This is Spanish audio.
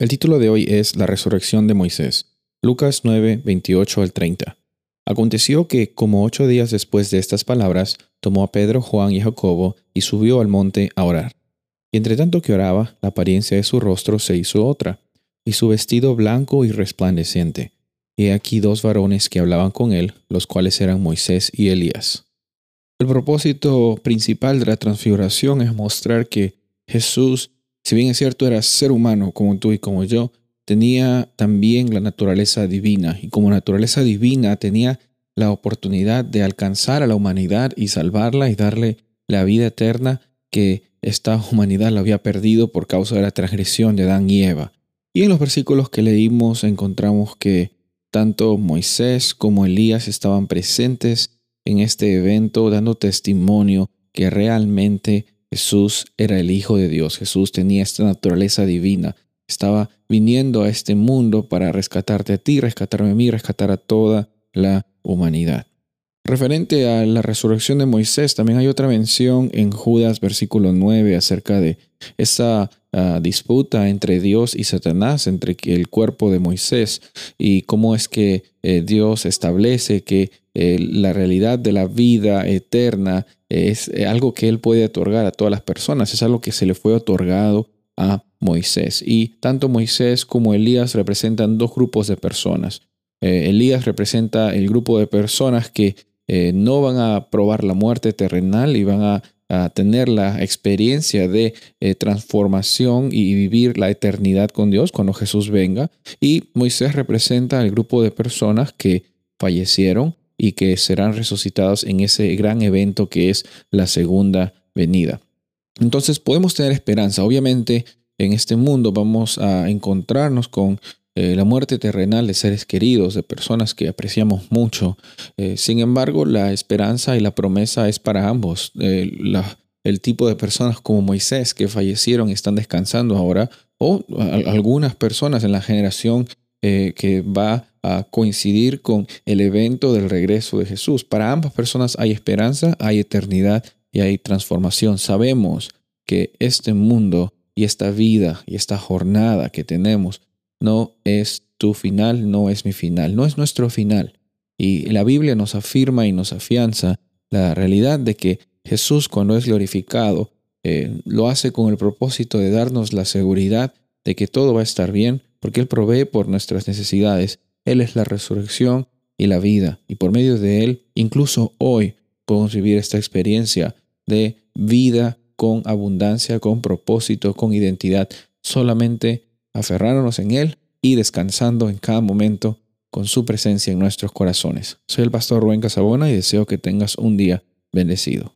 El título de hoy es La resurrección de Moisés. Lucas 9, 28 al 30. Aconteció que, como ocho días después de estas palabras, tomó a Pedro, Juan y Jacobo y subió al monte a orar. Y entre tanto que oraba, la apariencia de su rostro se hizo otra, y su vestido blanco y resplandeciente. Y aquí dos varones que hablaban con él, los cuales eran Moisés y Elías. El propósito principal de la transfiguración es mostrar que Jesús si bien es cierto era ser humano como tú y como yo, tenía también la naturaleza divina y como naturaleza divina tenía la oportunidad de alcanzar a la humanidad y salvarla y darle la vida eterna que esta humanidad la había perdido por causa de la transgresión de Adán y Eva. Y en los versículos que leímos encontramos que tanto Moisés como Elías estaban presentes en este evento dando testimonio que realmente Jesús era el Hijo de Dios, Jesús tenía esta naturaleza divina, estaba viniendo a este mundo para rescatarte a ti, rescatarme a mí, rescatar a toda la humanidad. Referente a la resurrección de Moisés, también hay otra mención en Judas versículo 9 acerca de esa ah, disputa entre Dios y Satanás, entre el cuerpo de Moisés y cómo es que eh, Dios establece que eh, la realidad de la vida eterna es eh, algo que Él puede otorgar a todas las personas, es algo que se le fue otorgado a Moisés. Y tanto Moisés como Elías representan dos grupos de personas. Elías representa el grupo de personas que no van a probar la muerte terrenal y van a, tener la experiencia de transformación y vivir la eternidad con Dios cuando Jesús venga. Y Moisés representa el grupo de personas que fallecieron y que serán resucitados en ese gran evento que es la segunda venida. Entonces podemos tener esperanza. Obviamente en este mundo vamos a encontrarnos con eh, la muerte terrenal de seres queridos, de personas que apreciamos mucho. Eh, sin embargo, la esperanza y la promesa es para ambos. Eh, el tipo de personas como Moisés que fallecieron y están descansando ahora, o algunas personas en la generación que va a coincidir con el evento del regreso de Jesús. Para ambas personas hay esperanza, hay eternidad y hay transformación. Sabemos que este mundo y esta vida y esta jornada que tenemos no es tu final, no es mi final, no es nuestro final. Y la Biblia nos afirma y nos afianza la realidad de que Jesús cuando es glorificado eh, lo hace con el propósito de darnos la seguridad de que todo va a estar bien, porque Él provee por nuestras necesidades. Él es la resurrección y la vida, y por medio de Él, incluso hoy, podemos vivir esta experiencia de vida con abundancia, con propósito, con identidad, solamente aferrándonos en Él y descansando en cada momento con su presencia en nuestros corazones. Soy el pastor Rubén Casabona y deseo que tengas un día bendecido.